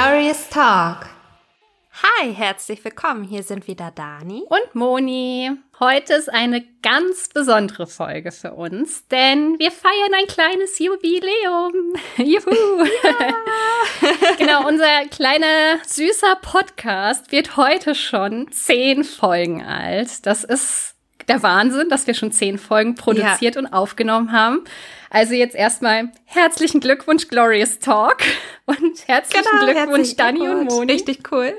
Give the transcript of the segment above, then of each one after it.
Glorious Talk. Hi, herzlich willkommen. Hier sind wieder Dani und Moni. Heute ist eine ganz besondere Folge für uns, denn wir feiern ein kleines Jubiläum. Juhu! Ja. genau, unser kleiner süßer Podcast wird heute schon zehn Folgen alt. Das ist der Wahnsinn, dass wir schon zehn Folgen produziert ja. und aufgenommen haben. Also jetzt erstmal herzlichen Glückwunsch, Glorious Talk. Und herzlichen genau, Glückwunsch, Dani und Moni. Richtig cool.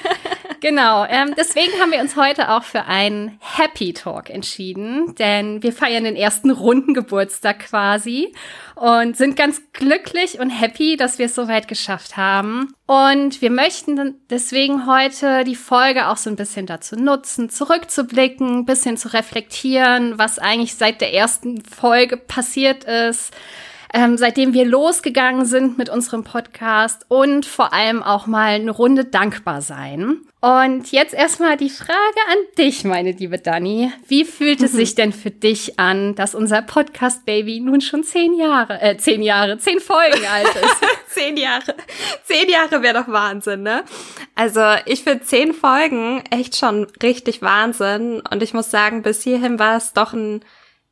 genau. Ähm, deswegen haben wir uns heute auch für einen Happy Talk entschieden, denn wir feiern den ersten runden Geburtstag quasi und sind ganz glücklich und happy, dass wir es so weit geschafft haben. Und wir möchten deswegen heute die Folge auch so ein bisschen dazu nutzen, zurückzublicken, ein bisschen zu reflektieren, was eigentlich seit der ersten Folge passiert ist ähm, seitdem wir losgegangen sind mit unserem Podcast und vor allem auch mal eine Runde dankbar sein. Und jetzt erstmal die Frage an dich, meine liebe Dani. Wie fühlt es mhm. sich denn für dich an, dass unser Podcast-Baby nun schon zehn Jahre, äh, zehn Jahre, zehn Folgen alt ist? zehn Jahre. Zehn Jahre wäre doch Wahnsinn, ne? Also ich finde zehn Folgen echt schon richtig Wahnsinn. Und ich muss sagen, bis hierhin war es doch ein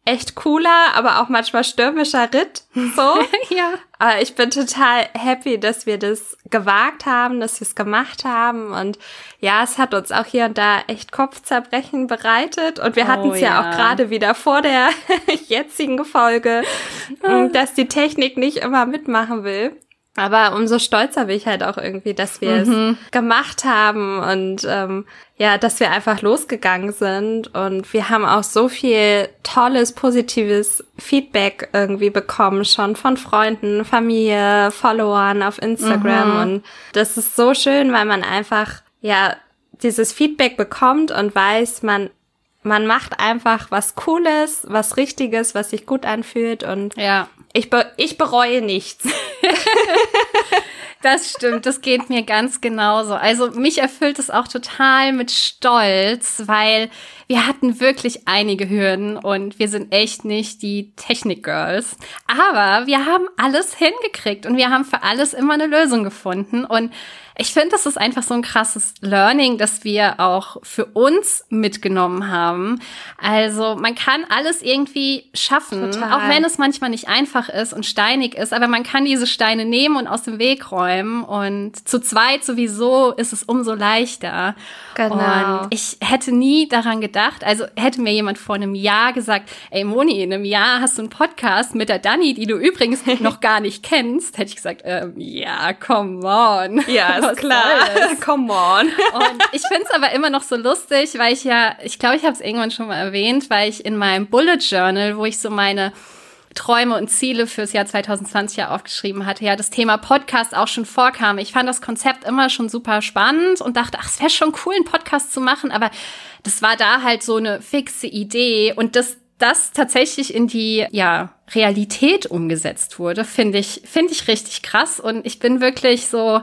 echt cooler, aber auch manchmal stürmischer Ritt. So. ja. Aber ich bin total happy, dass wir das gewagt haben, dass wir es gemacht haben. Und ja, es hat uns auch hier und da echt Kopfzerbrechen bereitet. Und wir oh, hatten es ja. ja auch gerade wieder vor der jetzigen Folge, dass die Technik nicht immer mitmachen will. Aber umso stolzer bin ich halt auch irgendwie, dass wir mhm. es gemacht haben und ähm, ja, dass wir einfach losgegangen sind. Und wir haben auch so viel tolles, positives Feedback irgendwie bekommen, schon von Freunden, Familie, Followern auf Instagram. Mhm. Und das ist so schön, weil man einfach, ja, dieses Feedback bekommt und weiß, man man macht einfach was Cooles, was Richtiges, was sich gut anfühlt und ja. ich, be ich bereue nichts. Das stimmt, das geht mir ganz genauso. Also mich erfüllt es auch total mit Stolz, weil wir hatten wirklich einige Hürden und wir sind echt nicht die Technik-Girls. Aber wir haben alles hingekriegt und wir haben für alles immer eine Lösung gefunden und ich finde, das ist einfach so ein krasses Learning, das wir auch für uns mitgenommen haben. Also man kann alles irgendwie schaffen, Total. auch wenn es manchmal nicht einfach ist und steinig ist, aber man kann diese Steine nehmen und aus dem Weg räumen und zu zweit sowieso ist es umso leichter. Genau. Und ich hätte nie daran gedacht, also hätte mir jemand vor einem Jahr gesagt, ey Moni, in einem Jahr hast du einen Podcast mit der Dani, die du übrigens noch gar nicht kennst, hätte ich gesagt, ähm, ja, come on. Ja, ist klar. come on. Und ich finde es aber immer noch so lustig, weil ich ja, ich glaube, ich habe es irgendwann schon mal erwähnt, weil ich in meinem Bullet Journal, wo ich so meine Träume und Ziele fürs Jahr 2020 ja aufgeschrieben hatte, ja, das Thema Podcast auch schon vorkam. Ich fand das Konzept immer schon super spannend und dachte, ach, es wäre schon cool, einen Podcast zu machen, aber das war da halt so eine fixe Idee und das das tatsächlich in die ja Realität umgesetzt wurde, finde ich finde ich richtig krass und ich bin wirklich so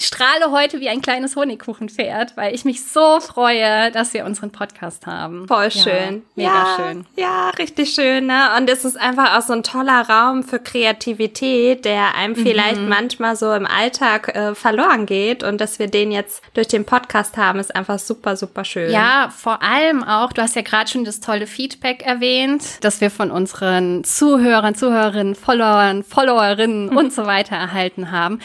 ich strahle heute wie ein kleines Honigkuchenpferd, weil ich mich so freue, dass wir unseren Podcast haben. Voll schön. Ja, mega ja, schön. Ja, richtig schön. Ne? Und es ist einfach auch so ein toller Raum für Kreativität, der einem mhm. vielleicht manchmal so im Alltag äh, verloren geht. Und dass wir den jetzt durch den Podcast haben, ist einfach super, super schön. Ja, vor allem auch, du hast ja gerade schon das tolle Feedback erwähnt, dass wir von unseren Zuhörern, Zuhörerinnen, Followern, Followerinnen und so weiter erhalten haben.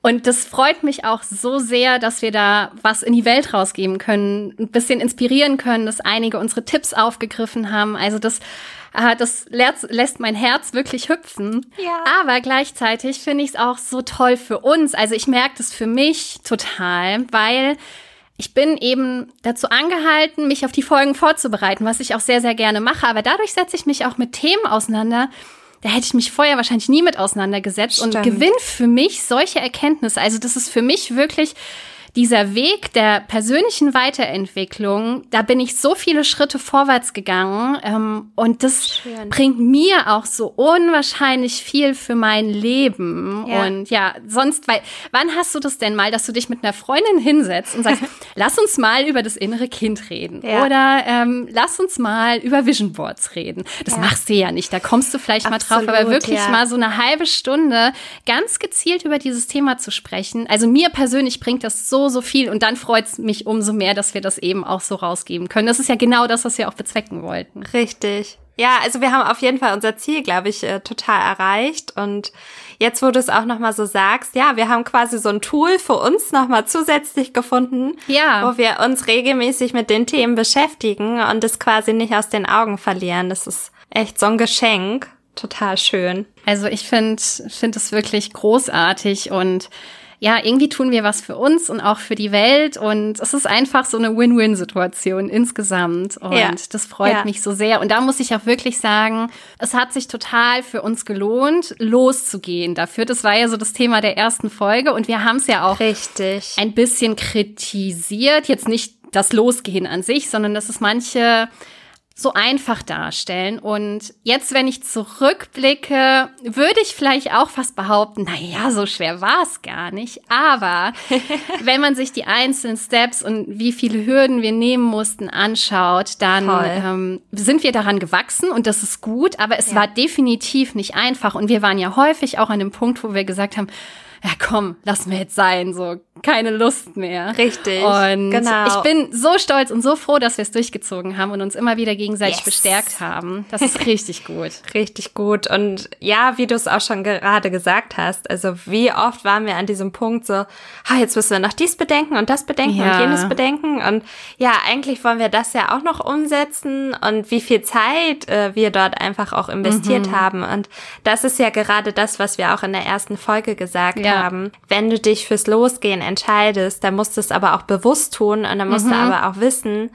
Und das freut mich auch so sehr, dass wir da was in die Welt rausgeben können, ein bisschen inspirieren können, dass einige unsere Tipps aufgegriffen haben. Also das, äh, das lässt mein Herz wirklich hüpfen. Ja. Aber gleichzeitig finde ich es auch so toll für uns. Also ich merke das für mich total, weil ich bin eben dazu angehalten, mich auf die Folgen vorzubereiten, was ich auch sehr, sehr gerne mache. Aber dadurch setze ich mich auch mit Themen auseinander, da hätte ich mich vorher wahrscheinlich nie mit auseinandergesetzt Stimmt. und gewinnt für mich solche Erkenntnisse. Also das ist für mich wirklich dieser Weg der persönlichen Weiterentwicklung, da bin ich so viele Schritte vorwärts gegangen ähm, und das Schön. bringt mir auch so unwahrscheinlich viel für mein Leben. Ja. Und ja, sonst, weil, wann hast du das denn mal, dass du dich mit einer Freundin hinsetzt und sagst, lass uns mal über das innere Kind reden ja. oder ähm, lass uns mal über Vision Boards reden. Das ja. machst du ja nicht. Da kommst du vielleicht Absolut, mal drauf, aber wirklich mal so eine halbe Stunde ganz gezielt über dieses Thema zu sprechen. Also mir persönlich bringt das so, so viel und dann freut es mich umso mehr, dass wir das eben auch so rausgeben können. Das ist ja genau das, was wir auch bezwecken wollten. Richtig. Ja, also wir haben auf jeden Fall unser Ziel, glaube ich, äh, total erreicht und jetzt, wo du es auch nochmal so sagst, ja, wir haben quasi so ein Tool für uns nochmal zusätzlich gefunden, ja. wo wir uns regelmäßig mit den Themen beschäftigen und es quasi nicht aus den Augen verlieren. Das ist echt so ein Geschenk. Total schön. Also ich finde finde es wirklich großartig und ja, irgendwie tun wir was für uns und auch für die Welt und es ist einfach so eine Win-Win-Situation insgesamt und ja. das freut ja. mich so sehr und da muss ich auch wirklich sagen, es hat sich total für uns gelohnt, loszugehen dafür. Das war ja so das Thema der ersten Folge und wir haben es ja auch Richtig. ein bisschen kritisiert, jetzt nicht das Losgehen an sich, sondern dass es manche so einfach darstellen. Und jetzt, wenn ich zurückblicke, würde ich vielleicht auch fast behaupten, na ja, so schwer war es gar nicht. Aber wenn man sich die einzelnen Steps und wie viele Hürden wir nehmen mussten anschaut, dann ähm, sind wir daran gewachsen und das ist gut. Aber es ja. war definitiv nicht einfach. Und wir waren ja häufig auch an dem Punkt, wo wir gesagt haben, ja komm, lass mir jetzt sein, so keine Lust mehr. Richtig. Und genau. ich bin so stolz und so froh, dass wir es durchgezogen haben und uns immer wieder gegenseitig yes. bestärkt haben. Das ist richtig gut. richtig gut. Und ja, wie du es auch schon gerade gesagt hast, also wie oft waren wir an diesem Punkt so, ah, jetzt müssen wir noch dies bedenken und das bedenken ja. und jenes bedenken. Und ja, eigentlich wollen wir das ja auch noch umsetzen und wie viel Zeit äh, wir dort einfach auch investiert mhm. haben. Und das ist ja gerade das, was wir auch in der ersten Folge gesagt ja. haben. Wenn du dich fürs Losgehen entscheidest, dann musst du es aber auch bewusst tun und dann musst mhm. du aber auch wissen,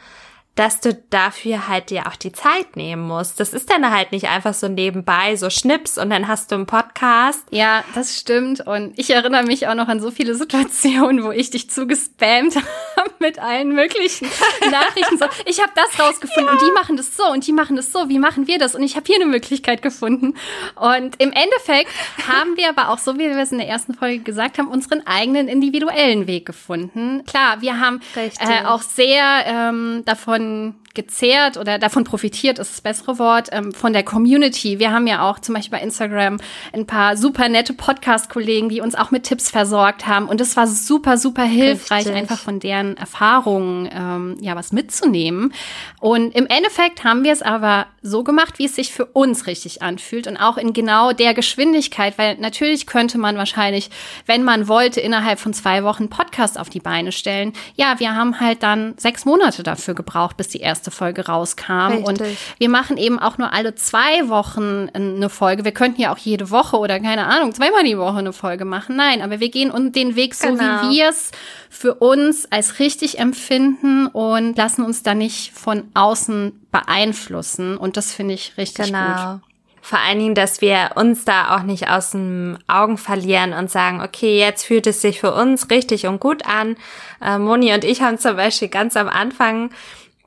dass du dafür halt dir auch die Zeit nehmen musst. Das ist dann halt nicht einfach so nebenbei, so Schnips und dann hast du einen Podcast. Ja, das stimmt. Und ich erinnere mich auch noch an so viele Situationen, wo ich dich zugespammt habe mit allen möglichen Nachrichten. So, ich habe das rausgefunden ja. und die machen das so und die machen das so. Wie machen wir das? Und ich habe hier eine Möglichkeit gefunden. Und im Endeffekt haben wir aber auch, so wie wir es in der ersten Folge gesagt haben, unseren eigenen individuellen Weg gefunden. Klar, wir haben äh, auch sehr ähm, davon davon gezehrt oder davon profitiert, ist das bessere Wort, ähm, von der Community. Wir haben ja auch zum Beispiel bei Instagram ein paar super nette Podcast-Kollegen, die uns auch mit Tipps versorgt haben. Und es war super, super hilfreich, Richtig. einfach von deren Erfahrungen ähm, ja was mitzunehmen. Und im Endeffekt haben wir es aber so gemacht, wie es sich für uns richtig anfühlt und auch in genau der Geschwindigkeit, weil natürlich könnte man wahrscheinlich, wenn man wollte, innerhalb von zwei Wochen Podcast auf die Beine stellen. Ja, wir haben halt dann sechs Monate dafür gebraucht, bis die erste erste Folge rauskam. Richtig. Und wir machen eben auch nur alle zwei Wochen eine Folge. Wir könnten ja auch jede Woche oder keine Ahnung, zweimal die Woche eine Folge machen. Nein, aber wir gehen den Weg so, genau. wie wir es für uns als richtig empfinden und lassen uns da nicht von außen beeinflussen. Und das finde ich richtig genau. gut. Vor allen Dingen, dass wir uns da auch nicht aus den Augen verlieren und sagen, okay, jetzt fühlt es sich für uns richtig und gut an. Äh, Moni und ich haben zum Beispiel ganz am Anfang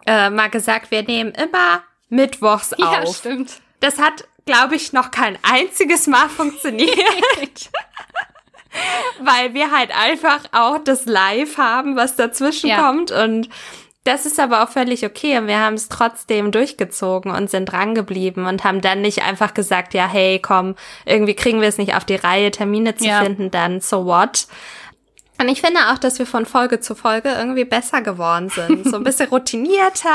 äh, mal gesagt, wir nehmen immer Mittwochs auf. Ja, stimmt. Das hat, glaube ich, noch kein einziges Mal funktioniert. Weil wir halt einfach auch das Live haben, was dazwischen ja. kommt und das ist aber auch völlig okay und wir haben es trotzdem durchgezogen und sind drangeblieben und haben dann nicht einfach gesagt, ja, hey, komm, irgendwie kriegen wir es nicht auf die Reihe, Termine zu ja. finden, dann so what. Und ich finde auch, dass wir von Folge zu Folge irgendwie besser geworden sind. So ein bisschen routinierter.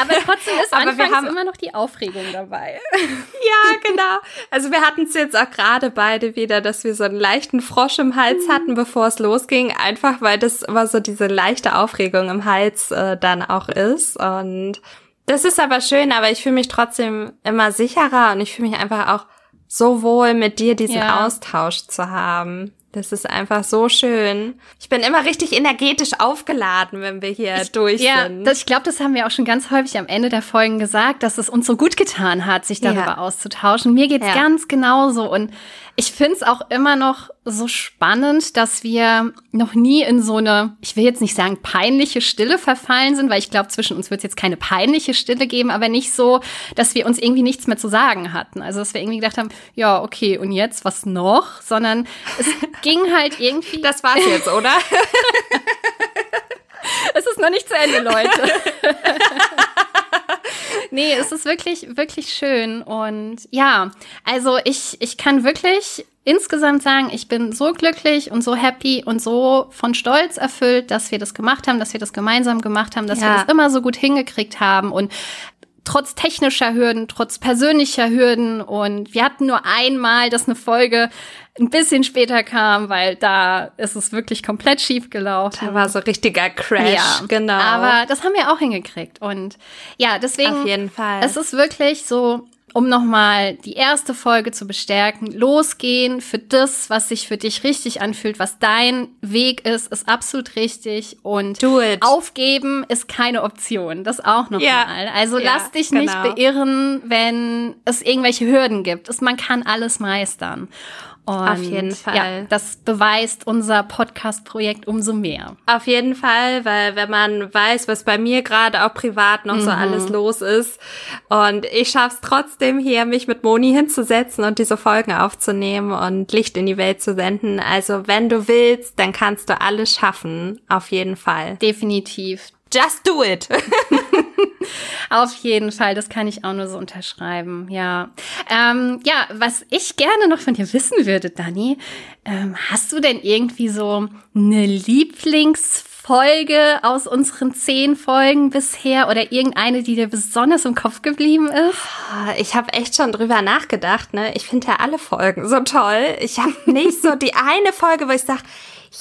Aber trotzdem ist Aber anfangs wir haben immer noch die Aufregung dabei. ja, genau. Also wir hatten es jetzt auch gerade beide wieder, dass wir so einen leichten Frosch im Hals mhm. hatten, bevor es losging. Einfach weil das immer so diese leichte Aufregung im Hals äh, dann auch ist. Und das ist aber schön, aber ich fühle mich trotzdem immer sicherer und ich fühle mich einfach auch so wohl, mit dir diesen ja. Austausch zu haben. Das ist einfach so schön. Ich bin immer richtig energetisch aufgeladen, wenn wir hier ich, durch ja, sind. Das, ich glaube, das haben wir auch schon ganz häufig am Ende der Folgen gesagt, dass es uns so gut getan hat, sich darüber ja. auszutauschen. Mir geht's ja. ganz genauso und ich find's auch immer noch so spannend, dass wir noch nie in so eine, ich will jetzt nicht sagen peinliche Stille verfallen sind, weil ich glaube, zwischen uns wird es jetzt keine peinliche Stille geben, aber nicht so, dass wir uns irgendwie nichts mehr zu sagen hatten. Also, dass wir irgendwie gedacht haben, ja, okay, und jetzt was noch? Sondern es ging halt irgendwie. Das war's jetzt, oder? es ist noch nicht zu Ende, Leute. nee, es ist wirklich, wirklich schön. Und ja, also ich, ich kann wirklich insgesamt sagen, ich bin so glücklich und so happy und so von Stolz erfüllt, dass wir das gemacht haben, dass wir das gemeinsam gemacht haben, dass ja. wir das immer so gut hingekriegt haben und trotz technischer Hürden, trotz persönlicher Hürden und wir hatten nur einmal, dass eine Folge ein bisschen später kam, weil da ist es wirklich komplett schief gelaufen. Da war so richtiger Crash, ja, genau. Aber das haben wir auch hingekriegt und ja, deswegen auf jeden Fall. Es ist wirklich so um nochmal die erste Folge zu bestärken, losgehen für das, was sich für dich richtig anfühlt, was dein Weg ist, ist absolut richtig und aufgeben ist keine Option. Das auch nochmal. Ja. Also ja, lass dich genau. nicht beirren, wenn es irgendwelche Hürden gibt. Es, man kann alles meistern. Und Auf jeden Fall. Ja, das beweist unser Podcast-Projekt umso mehr. Auf jeden Fall, weil wenn man weiß, was bei mir gerade auch privat noch mhm. so alles los ist und ich schaff's trotzdem hier, mich mit Moni hinzusetzen und diese Folgen aufzunehmen und Licht in die Welt zu senden. Also wenn du willst, dann kannst du alles schaffen. Auf jeden Fall. Definitiv. Just do it. Auf jeden Fall, das kann ich auch nur so unterschreiben, ja. Ähm, ja, was ich gerne noch von dir wissen würde, Dani, ähm, hast du denn irgendwie so eine Lieblingsfolge aus unseren zehn Folgen bisher oder irgendeine, die dir besonders im Kopf geblieben ist? Ich habe echt schon drüber nachgedacht, ne? Ich finde ja alle Folgen so toll. Ich habe nicht so die eine Folge, wo ich sage,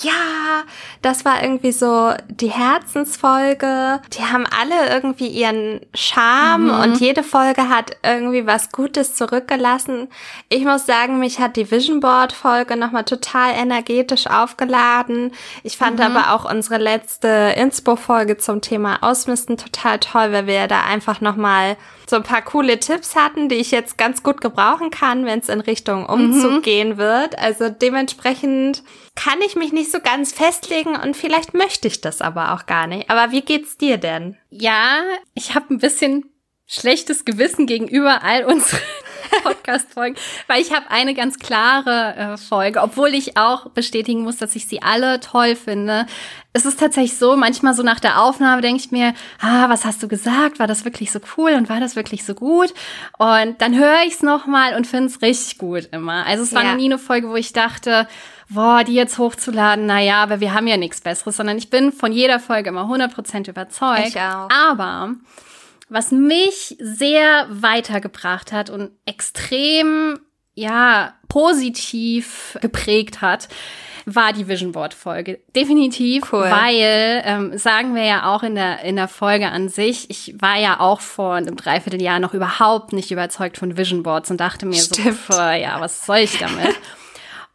ja, das war irgendwie so die Herzensfolge. Die haben alle irgendwie ihren Charme mhm. und jede Folge hat irgendwie was Gutes zurückgelassen. Ich muss sagen, mich hat die Vision Board Folge nochmal total energetisch aufgeladen. Ich fand mhm. aber auch unsere letzte Inspo Folge zum Thema Ausmisten total toll, weil wir da einfach nochmal so ein paar coole Tipps hatten, die ich jetzt ganz gut gebrauchen kann, wenn es in Richtung Umzug mhm. gehen wird. Also dementsprechend kann ich mich nicht so ganz festlegen und vielleicht möchte ich das aber auch gar nicht. Aber wie geht's dir denn? Ja, ich habe ein bisschen schlechtes Gewissen gegenüber all unseren Podcast-Folgen, weil ich habe eine ganz klare äh, Folge, obwohl ich auch bestätigen muss, dass ich sie alle toll finde. Es ist tatsächlich so, manchmal so nach der Aufnahme denke ich mir, ah, was hast du gesagt? War das wirklich so cool und war das wirklich so gut? Und dann höre ich es nochmal und finde es richtig gut immer. Also es war ja. noch nie eine Folge, wo ich dachte, boah, die jetzt hochzuladen, naja, aber wir haben ja nichts Besseres, sondern ich bin von jeder Folge immer 100% überzeugt. Ich auch. Aber was mich sehr weitergebracht hat und extrem, ja, positiv geprägt hat, war die Vision Board Folge. Definitiv, cool. weil, ähm, sagen wir ja auch in der, in der Folge an sich, ich war ja auch vor einem Dreivierteljahr noch überhaupt nicht überzeugt von Vision Boards und dachte mir Stimmt. so, ja, was soll ich damit?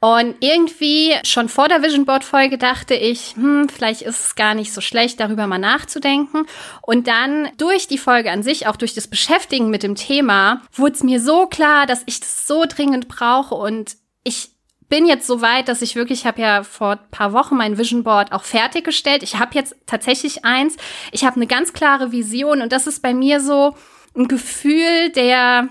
Und irgendwie schon vor der Vision Board Folge dachte ich, hm, vielleicht ist es gar nicht so schlecht, darüber mal nachzudenken. Und dann durch die Folge an sich, auch durch das Beschäftigen mit dem Thema, wurde es mir so klar, dass ich das so dringend brauche und ich bin jetzt so weit, dass ich wirklich, ich habe ja vor paar Wochen mein Vision Board auch fertiggestellt. Ich habe jetzt tatsächlich eins. Ich habe eine ganz klare Vision und das ist bei mir so ein Gefühl der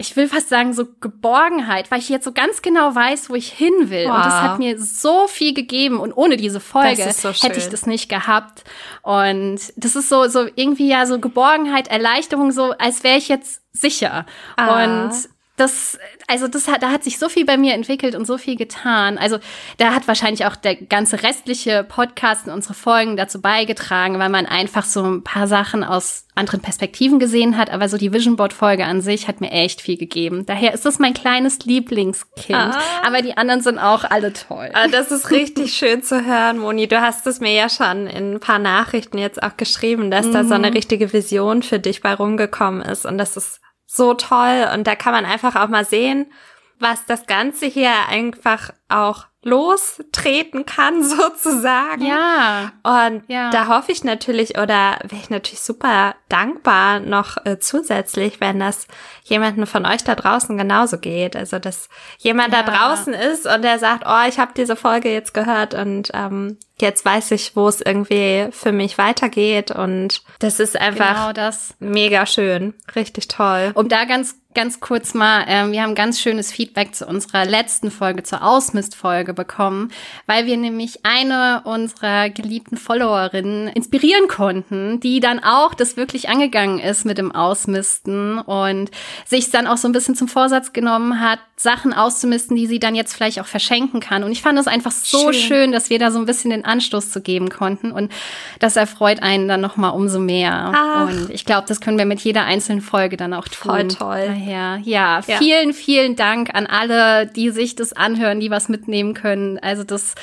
ich will fast sagen, so Geborgenheit, weil ich jetzt so ganz genau weiß, wo ich hin will. Wow. Und das hat mir so viel gegeben. Und ohne diese Folge so hätte ich das nicht gehabt. Und das ist so, so irgendwie ja so Geborgenheit, Erleichterung, so als wäre ich jetzt sicher. Ah. Und das, also das hat, da hat sich so viel bei mir entwickelt und so viel getan. Also da hat wahrscheinlich auch der ganze restliche Podcast und unsere Folgen dazu beigetragen, weil man einfach so ein paar Sachen aus anderen Perspektiven gesehen hat. Aber so die Vision Board Folge an sich hat mir echt viel gegeben. Daher ist das mein kleines Lieblingskind. Ah. Aber die anderen sind auch alle toll. Ah, das ist richtig schön zu hören, Moni. Du hast es mir ja schon in ein paar Nachrichten jetzt auch geschrieben, dass mhm. da so eine mhm. richtige Vision für dich bei rumgekommen ist. Und das ist so toll und da kann man einfach auch mal sehen, was das Ganze hier einfach auch lostreten kann, sozusagen. Ja. Und Ja. da hoffe ich natürlich oder wäre ich natürlich super dankbar noch äh, zusätzlich, wenn das jemanden von euch da draußen genauso geht. Also, dass jemand Ja. da draußen ist und der sagt, oh, ich habe diese Folge jetzt gehört und ähm, jetzt weiß ich, wo es irgendwie für mich weitergeht. Und das ist einfach Genau das. mega schön. Richtig toll. Um da ganz, ganz kurz mal, ähm, wir haben ganz schönes Feedback zu unserer letzten Folge, zur Ausmist-Folge bekommen, weil wir nämlich eine unserer geliebten Followerinnen inspirieren konnten, die dann auch das wirklich angegangen ist mit dem Ausmisten und sich dann auch so ein bisschen zum Vorsatz genommen hat, Sachen auszumisten, die sie dann jetzt vielleicht auch verschenken kann. Und ich fand es einfach so Schön. schön, dass wir da so ein bisschen den Anstoß zu geben konnten und das erfreut einen dann noch mal umso mehr. Ach. Und ich glaube, das können wir mit jeder einzelnen Folge dann auch tun. Voll toll. Daher, ja, Ja. vielen, vielen Dank an alle, die sich das anhören, die was mitnehmen können. Also das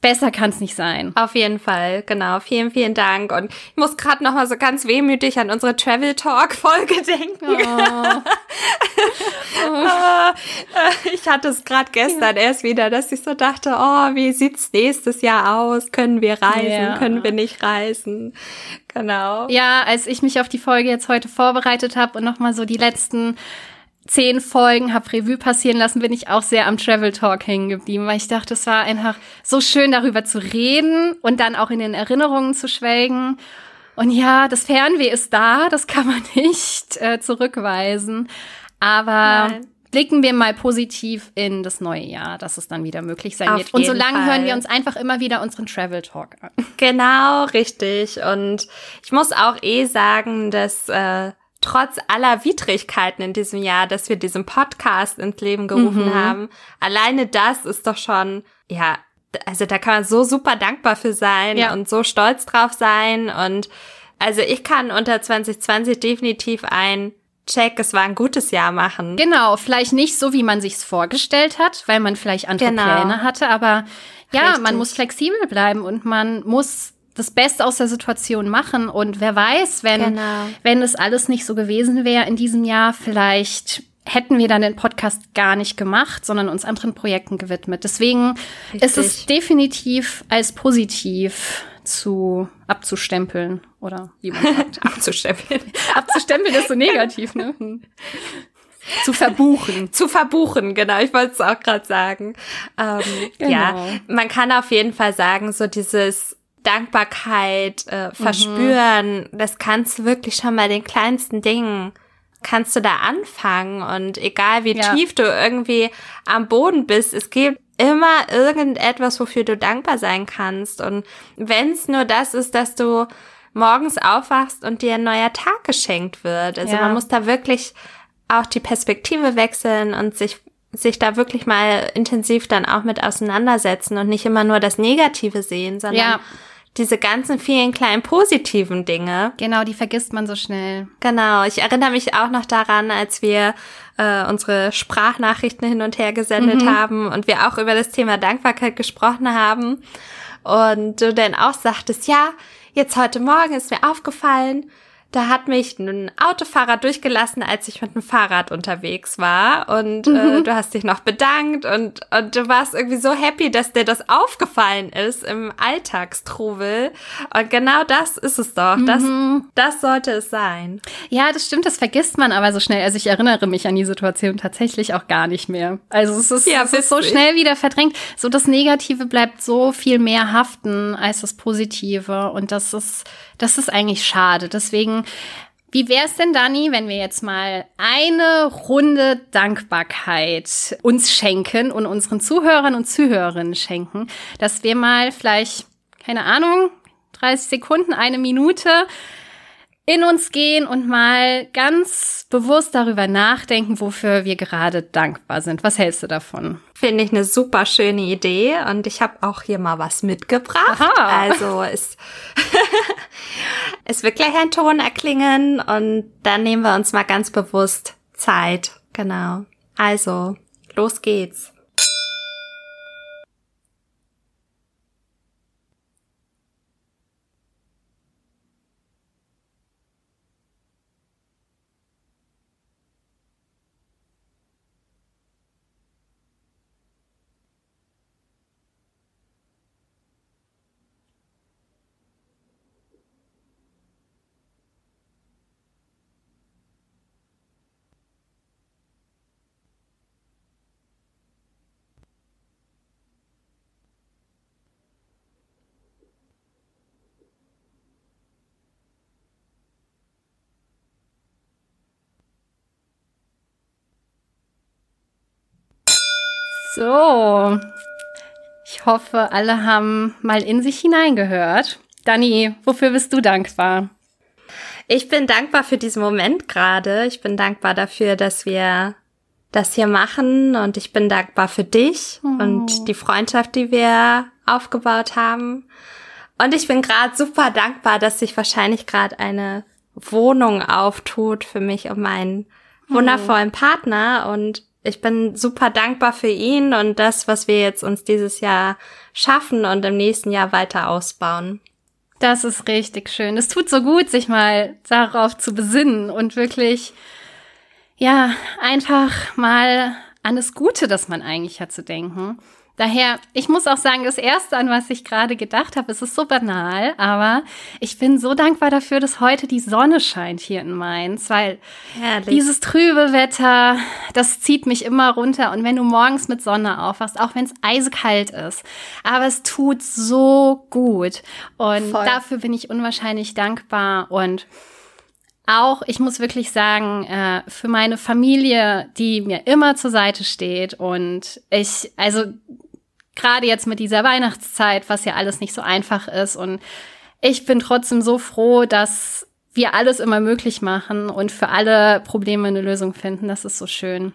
besser kann es nicht sein. Auf jeden Fall, genau. Vielen, vielen Dank. Und ich muss gerade noch mal so ganz wehmütig an unsere Travel Talk Folge denken. Oh. Ah, äh, ich hatte es gerade gestern erst wieder, dass ich so dachte, oh, wie sieht's nächstes Jahr aus? Können wir reisen? Ja. Können wir nicht reisen? Genau. Ja, als ich mich auf die Folge jetzt heute vorbereitet habe und nochmal so die letzten zehn Folgen hab Revue passieren lassen, bin ich auch sehr am Travel Talk hängen geblieben, weil ich dachte, es war einfach so schön, darüber zu reden und dann auch in den Erinnerungen zu schwelgen. Und ja, das Fernweh ist da, das kann man nicht äh, zurückweisen. Aber Nein. blicken wir mal positiv in das neue Jahr, dass es dann wieder möglich sein Auf wird. Und solange Fall. hören wir uns einfach immer wieder unseren Travel Talk an. Genau, richtig. Und ich muss auch eh sagen, dass äh, trotz aller Widrigkeiten in diesem Jahr, dass wir diesen Podcast ins Leben gerufen Mhm. haben, alleine das ist doch schon, ja, also da kann man so super dankbar für sein Ja. und so stolz drauf sein. Und also ich kann unter 2020 definitiv ein Check, es war ein gutes Jahr machen. Genau, vielleicht nicht so, wie man sich's vorgestellt hat, weil man vielleicht andere Genau. Pläne hatte, aber ja, Richtig. man muss flexibel bleiben und man muss das Beste aus der Situation machen und wer weiß, wenn Genau. wenn es alles nicht so gewesen wäre in diesem Jahr, vielleicht hätten wir dann den Podcast gar nicht gemacht, sondern uns anderen Projekten gewidmet. Deswegen ist es Richtig. definitiv als positiv zu abzustempeln oder wie man sagt. Abzustempeln. abzustempeln ist so negativ, ne? Zu verbuchen. zu verbuchen, genau. Ich wollte es auch gerade sagen. Ähm, Genau. Ja, man kann auf jeden Fall sagen, so dieses Dankbarkeit äh, verspüren, das kannst du wirklich schon bei den kleinsten Dingen kannst du da anfangen und egal wie Ja. tief du irgendwie am Boden bist, es gibt immer irgendetwas, wofür du dankbar sein kannst und wenn es nur das ist, dass du morgens aufwachst und dir ein neuer Tag geschenkt wird. Also Ja. man muss da wirklich auch die Perspektive wechseln und sich sich da wirklich mal intensiv dann auch mit auseinandersetzen und nicht immer nur das Negative sehen, sondern Ja. Diese ganzen vielen kleinen positiven Dinge. Genau, die vergisst man so schnell. Genau, ich erinnere mich auch noch daran, als wir äh, unsere Sprachnachrichten hin und her gesendet haben und wir auch über das Thema Dankbarkeit gesprochen haben und du dann auch sagtest, ja, jetzt heute Morgen ist mir aufgefallen, da hat mich ein Autofahrer durchgelassen, als ich mit dem Fahrrad unterwegs war. Und äh, du hast dich noch bedankt und, und du warst irgendwie so happy, dass dir das aufgefallen ist im Alltagstrubel. Und genau das ist es doch. Das, das sollte es sein. Ja, das stimmt, das vergisst man aber so schnell. Also ich erinnere mich an die Situation tatsächlich auch gar nicht mehr. Also es ist, Ja, es ist so schnell wieder verdrängt. So das Negative bleibt so viel mehr haften als das Positive. Und das ist, das ist eigentlich schade. Deswegen, wie wäre es denn, Dani, wenn wir jetzt mal eine Runde Dankbarkeit uns schenken und unseren Zuhörern und Zuhörerinnen schenken, dass wir mal vielleicht, keine Ahnung, 30 Sekunden, eine Minute in uns gehen und mal ganz bewusst darüber nachdenken, wofür wir gerade dankbar sind. Was hältst du davon? Finde ich eine super schöne Idee und ich habe auch hier mal was mitgebracht. Aha. Also es, es wird gleich ein Ton erklingen und dann nehmen wir uns mal ganz bewusst Zeit. Genau. Also, los geht's. So. Ich hoffe, alle haben mal in sich hineingehört. Dani, wofür bist du dankbar? Ich bin dankbar für diesen Moment gerade. Ich bin dankbar dafür, dass wir das hier machen und ich bin dankbar für dich oh. und die Freundschaft, die wir aufgebaut haben. Und ich bin gerade super dankbar, dass sich wahrscheinlich gerade eine Wohnung auftut für mich und meinen oh. wundervollen Partner und ich bin super dankbar für ihn und das, was wir jetzt uns dieses Jahr schaffen und im nächsten Jahr weiter ausbauen. Das ist richtig schön. Es tut so gut, sich mal darauf zu besinnen und wirklich ja, einfach mal an das Gute, das man eigentlich hat, zu denken. Daher, ich muss auch sagen, das Erste, an was ich gerade gedacht habe, es ist so banal, aber ich bin so dankbar dafür, dass heute die Sonne scheint hier in Mainz, weil Herrlich. dieses trübe Wetter, das zieht mich immer runter. Und wenn du morgens mit Sonne aufwachst, auch wenn es eisekalt ist, aber es tut so gut. Und Voll. dafür bin ich unwahrscheinlich dankbar und auch, ich muss wirklich sagen, äh, für meine Familie, die mir immer zur Seite steht und ich, also gerade jetzt mit dieser Weihnachtszeit, was ja alles nicht so einfach ist und ich bin trotzdem so froh, dass wir alles immer möglich machen und für alle Probleme eine Lösung finden. Das ist so schön.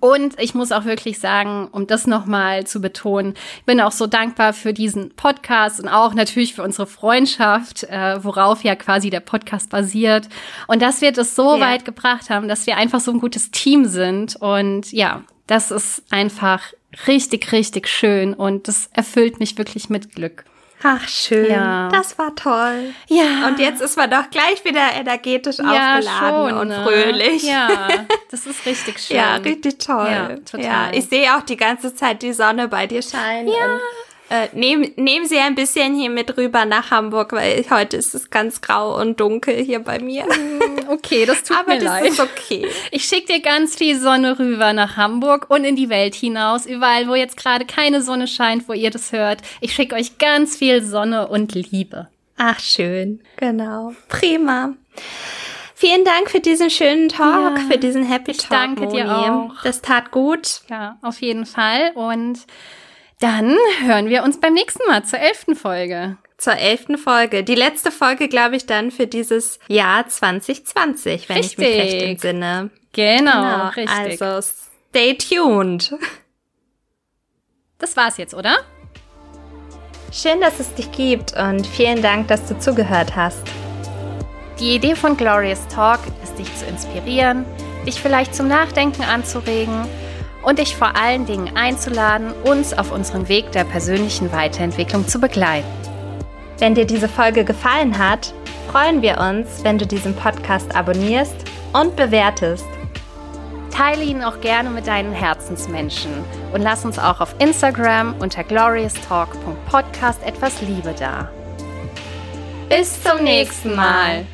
Und ich muss auch wirklich sagen, um das nochmal zu betonen, ich bin auch so dankbar für diesen Podcast und auch natürlich für unsere Freundschaft, äh, worauf ja quasi der Podcast basiert. Und dass wir das so ja. weit gebracht haben, dass wir einfach so ein gutes Team sind. Und ja, das ist einfach richtig, richtig schön und das erfüllt mich wirklich mit Glück. Ach, schön. Ja. Das war toll. Ja. Und jetzt ist man doch gleich wieder energetisch ja, aufgeladen schon, und ne? fröhlich. Ja, das ist richtig schön. Ja, richtig toll. Ja, total. Ja, ich sehe auch die ganze Zeit die Sonne bei dir scheinen. Ja. Äh, nehm, nehmen Sie ein bisschen hier mit rüber nach Hamburg, weil heute ist es ganz grau und dunkel hier bei mir. Mm, okay, das tut Aber mir das leid. ist okay. Ich schicke dir ganz viel Sonne rüber nach Hamburg und in die Welt hinaus, überall, wo jetzt gerade keine Sonne scheint, wo ihr das hört. Ich schicke euch ganz viel Sonne und Liebe. Ach, schön. Genau. Prima. Vielen Dank für diesen schönen Talk, ja, für diesen Happy Talk. Danke Moni. dir auch. Das tat gut. Ja, auf jeden Fall. Und dann hören wir uns beim nächsten Mal zur elften Folge. Zur elften Folge. Die letzte Folge, glaube ich, dann für dieses Jahr 2020, wenn richtig. ich mich recht entsinne. Genau, genau, richtig. Also stay tuned. Das war's jetzt, oder? Schön, dass es dich gibt und vielen Dank, dass du zugehört hast. Die Idee von Glorious Talk ist, dich zu inspirieren, dich vielleicht zum Nachdenken anzuregen und dich vor allen Dingen einzuladen, uns auf unserem Weg der persönlichen Weiterentwicklung zu begleiten. Wenn dir diese Folge gefallen hat, freuen wir uns, wenn du diesen Podcast abonnierst und bewertest. Teile ihn auch gerne mit deinen Herzensmenschen und lass uns auch auf Instagram unter glorioustalk.podcast etwas Liebe da. Bis zum nächsten Mal.